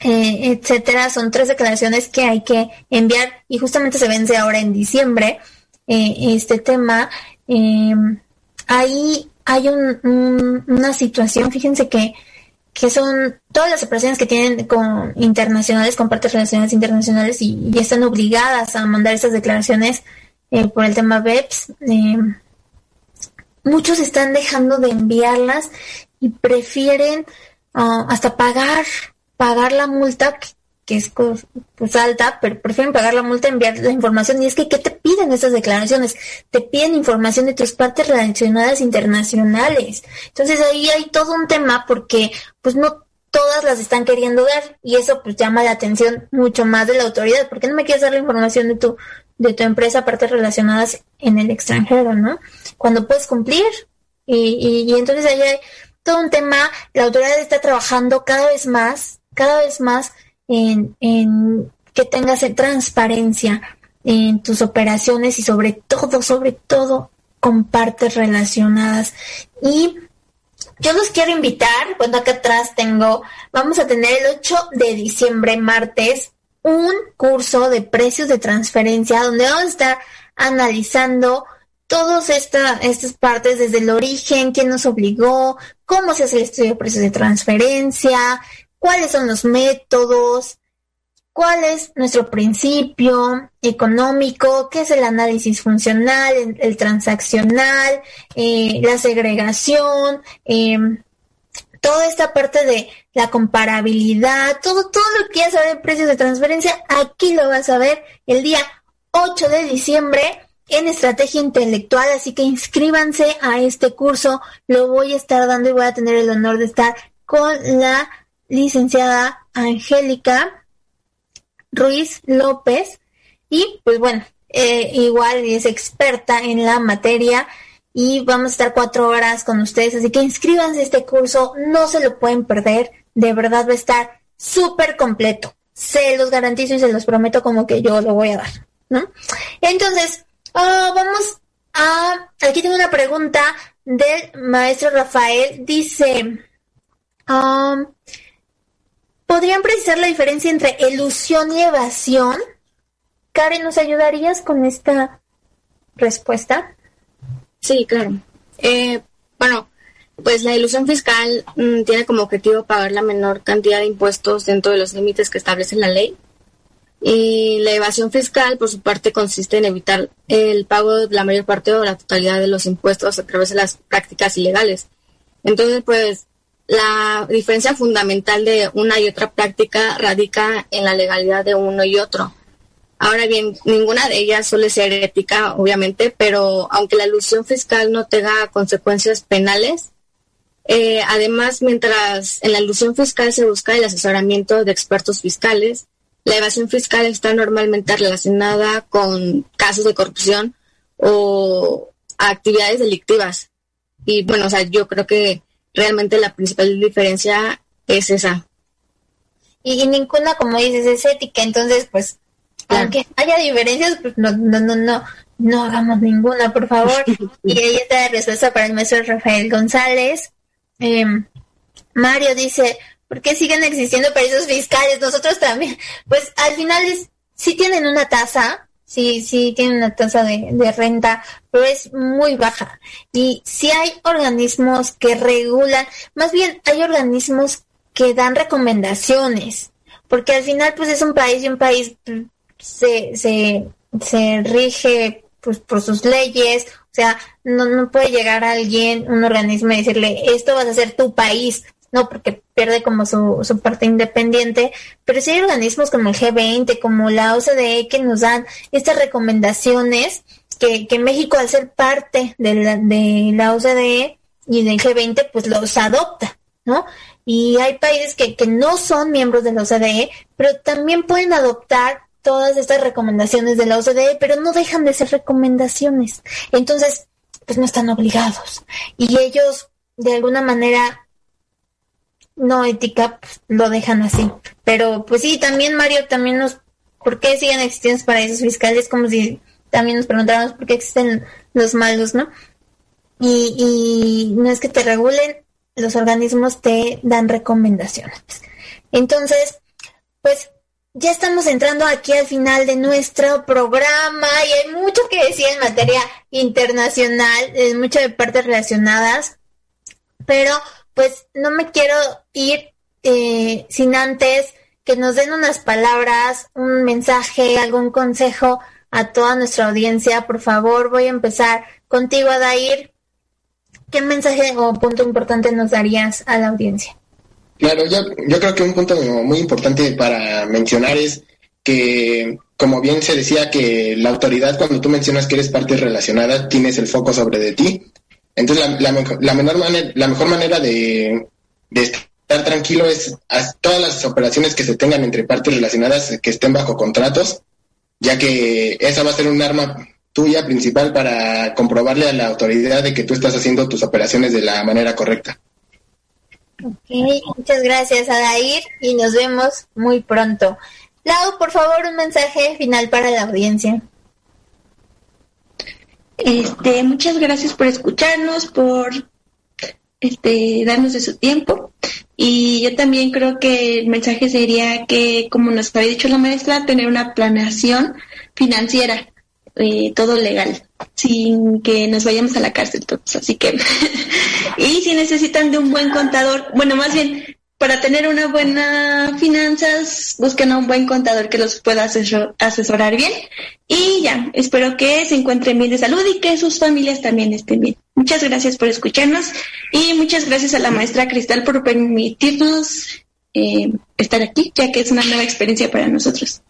eh, etcétera. Son tres declaraciones que hay que enviar y justamente se vence ahora en diciembre eh, este tema. Em, ahí hay un, una situación, fíjense que que son todas las operaciones que tienen con internacionales, con partes relacionadas internacionales y, y están obligadas a mandar esas declaraciones eh, por el tema BEPS. Eh, muchos están dejando de enviarlas y prefieren ah, hasta pagar, pagar la multa, que, es pues, alta, pero prefieren pagar la multa, enviar la información. Y es que, ¿qué te piden esas declaraciones? Te piden información de tus partes relacionadas internacionales. Entonces ahí hay todo un tema porque, pues no todas las están queriendo dar y eso pues llama la atención mucho más de la autoridad. ¿Por qué no me quieres dar la información de tu de tu empresa, partes relacionadas en el extranjero, ¿no? Cuando puedes cumplir. Y, y, entonces ahí hay todo un tema, la autoridad está trabajando cada vez más, cada vez más en, en que tengas transparencia en tus operaciones y sobre todo, sobre todo con partes relacionadas. Y yo los quiero invitar, cuando acá atrás tengo, vamos a tener el 8 de diciembre, martes, un curso de precios de transferencia donde vamos a estar analizando todas esta, estas partes desde el origen, quién nos obligó, cómo se hace el estudio de precios de transferencia, cuáles son los métodos, cuál es nuestro principio económico, qué es el análisis funcional, el, transaccional, eh, la segregación, eh, toda esta parte de la comparabilidad, todo, todo lo que quieras saber de precios de transferencia, aquí lo vas a ver el día 8 de diciembre en Estrategia Intelectual, así que inscríbanse a este curso, lo voy a estar dando y voy a tener el honor de estar con la licenciada Angélica Ruiz López y pues bueno, eh, igual es experta en la materia y vamos a estar cuatro horas con ustedes, así que inscríbanse a este curso, no se lo pueden perder, de verdad va a estar súper completo, se los garantizo y se los prometo como que yo lo voy a dar, ¿no? Entonces, ah, vamos a, aquí tengo una pregunta del maestro Rafael, dice, um, ¿podrían precisar la diferencia entre ilusión y evasión? Karen, ¿nos ayudarías con esta respuesta? Sí, claro. Eh, bueno, pues la ilusión fiscal mm, tiene como objetivo pagar la menor cantidad de impuestos dentro de los límites que establece la ley. Y la evasión fiscal, por su parte, consiste en evitar el pago de la mayor parte o la totalidad de los impuestos a través de las prácticas ilegales. Entonces, pues, la diferencia fundamental de una y otra práctica radica en la legalidad de uno y otro. Ahora bien, ninguna de ellas suele ser ética, obviamente, pero aunque la ilusión fiscal no tenga consecuencias penales, eh, además, mientras en la ilusión fiscal se busca el asesoramiento de expertos fiscales, la evasión fiscal está normalmente relacionada con casos de corrupción o actividades delictivas. Y bueno, o sea, yo creo que realmente la principal diferencia es esa. Y, y ninguna, como dices, es ética, entonces pues aunque haya diferencias, pues no, no, no, no, no hagamos ninguna, por favor. y ahí está la respuesta para el maestro Rafael González. Em, Mario dice, ¿por qué siguen existiendo paraísos fiscales? Nosotros también. Pues al final es, sí tienen una tasa, sí, sí tienen una tasa de, de renta, pero es muy baja. Y sí hay organismos que regulan, más bien hay organismos que dan recomendaciones, porque al final pues es un país y un país pues, se, se, se rige pues por sus leyes, o sea, no, no puede llegar a alguien, un organismo y decirle, esto vas a ser tu país, no porque pierde como su, su parte independiente, pero sí hay organismos como el G20, como la OCDE que nos dan estas recomendaciones que, que México al ser parte de la, de la OCDE y del G20 pues los adopta, ¿no? Y hay países que, que no son miembros de la OCDE, pero también pueden adoptar todas estas recomendaciones de la OCDE, pero no dejan de ser recomendaciones. Entonces, pues no están obligados. Y ellos, de alguna manera, no ética, pues, lo dejan así. Pero pues sí, también Mario, también nos, ¿por qué siguen existiendo paraísos fiscales? Como si también nos preguntáramos por qué existen los malos, ¿no? Y no es que te regulen, los organismos te dan recomendaciones. Entonces, pues ya estamos entrando aquí al final de nuestro programa y hay mucho que decir en materia internacional, mucho de partes relacionadas, pero pues no me quiero ir eh, sin antes que nos den unas palabras, un mensaje, algún consejo a toda nuestra audiencia. Por favor, voy a empezar contigo, Adair. ¿Qué mensaje o punto importante nos darías a la audiencia? Claro, yo, yo creo que un punto muy importante para mencionar es que, como bien se decía, que la autoridad, cuando tú mencionas que eres parte relacionada, tienes el foco sobre de ti. Entonces, la, la, menor manera, la mejor manera de, de estar tranquilo es todas las operaciones que se tengan entre partes relacionadas que estén bajo contratos, ya que esa va a ser un arma tuya principal para comprobarle a la autoridad de que tú estás haciendo tus operaciones de la manera correcta. Ok, muchas gracias Adair y nos vemos muy pronto. Lau, por favor, un mensaje final para la audiencia. Este, muchas gracias por escucharnos, por este, darnos de su tiempo. Y yo también creo que el mensaje sería que, como nos había dicho la maestra, tener una planeación financiera, eh, todo legal, sin que nos vayamos a la cárcel todos. Así que, y si necesitan de un buen contador, bueno, más bien, para tener una buena finanzas, busquen a un buen contador que los pueda asesorar bien. Y ya, espero que se encuentren bien de salud y que sus familias también estén bien. Muchas gracias por escucharnos y muchas gracias a la maestra Cristal por permitirnos eh, estar aquí, ya que es una nueva experiencia para nosotros.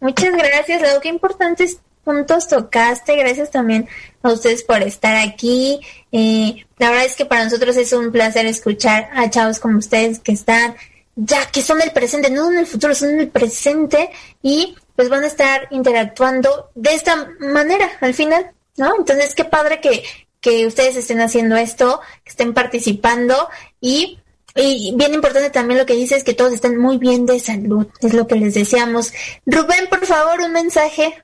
Muchas gracias, Lau. Qué importantes puntos tocaste. Gracias también a ustedes por estar aquí. Eh, la verdad es que para nosotros es un placer escuchar a chavos como ustedes que están ya que son el presente, no en el futuro, son el presente y pues van a estar interactuando de esta manera al final, ¿no? Entonces, qué padre que, que ustedes estén haciendo esto, que estén participando y, y bien importante también lo que dice es que todos estén muy bien de salud, es lo que les deseamos. Rubén, por favor, un mensaje,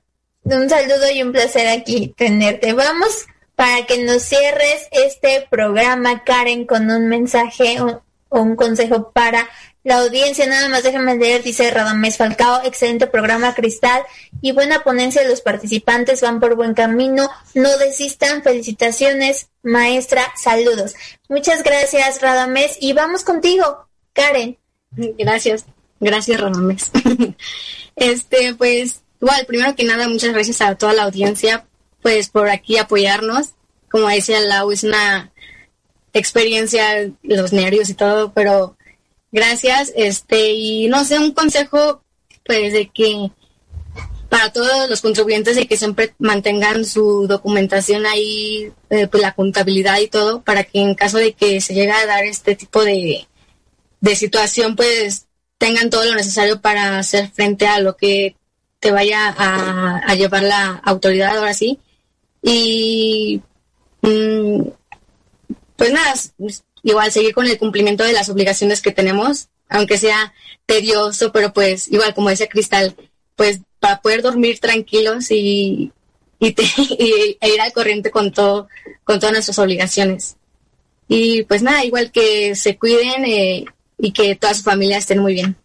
un saludo y un placer aquí tenerte. Vamos para que nos cierres este programa, Karen, con un mensaje o, un consejo para la audiencia. Nada más déjame leer, dice Radamés Falcao, excelente programa Cristal y buena ponencia de los participantes, van por buen camino, no desistan, felicitaciones, maestra, saludos. Muchas gracias Radamés y vamos contigo, Karen. Gracias, gracias Radamés. este, pues, igual, primero que nada, muchas gracias a toda la audiencia pues por aquí apoyarnos. Como decía Lau, es una experiencia, los nervios y todo, pero gracias. Este, y no sé, un consejo, pues de que para todos los contribuyentes de que siempre mantengan su documentación ahí, eh, pues la contabilidad y todo, para que en caso de que se llegue a dar este tipo de, de situación, pues tengan todo lo necesario para hacer frente a lo que te vaya a, llevar la autoridad ahora sí y mm, pues nada, igual seguir con el cumplimiento de las obligaciones que tenemos, aunque sea tedioso, pero pues igual como decía Cristal, pues para poder dormir tranquilos y, y, e ir al corriente con todo, con todas nuestras obligaciones. Y pues nada, igual que se cuiden eh, y que toda su familia estén muy bien.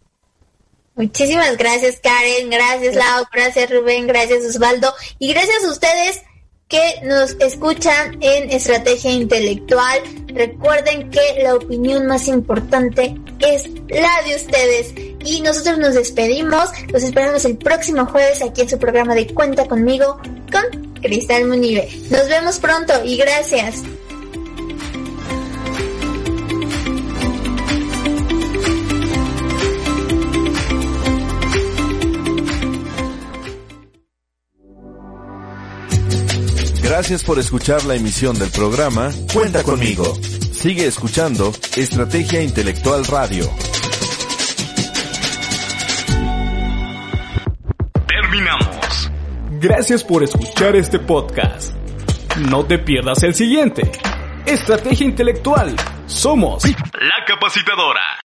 Muchísimas gracias Karen, gracias Lau, gracias Rubén, gracias Osvaldo y gracias a ustedes que nos escuchan en Estrategia Intelectual. Recuerden que la opinión más importante es la de ustedes. Y nosotros nos despedimos. Los esperamos el próximo jueves aquí en su programa de Cuenta conmigo con Cristal Munive. Nos vemos pronto y gracias. Gracias por escuchar la emisión del programa Cuenta conmigo. Sigue escuchando Estrategia Intelectual Radio. Terminamos. Gracias por escuchar este podcast. No te pierdas el siguiente. Estrategia Intelectual. Somos la capacitadora.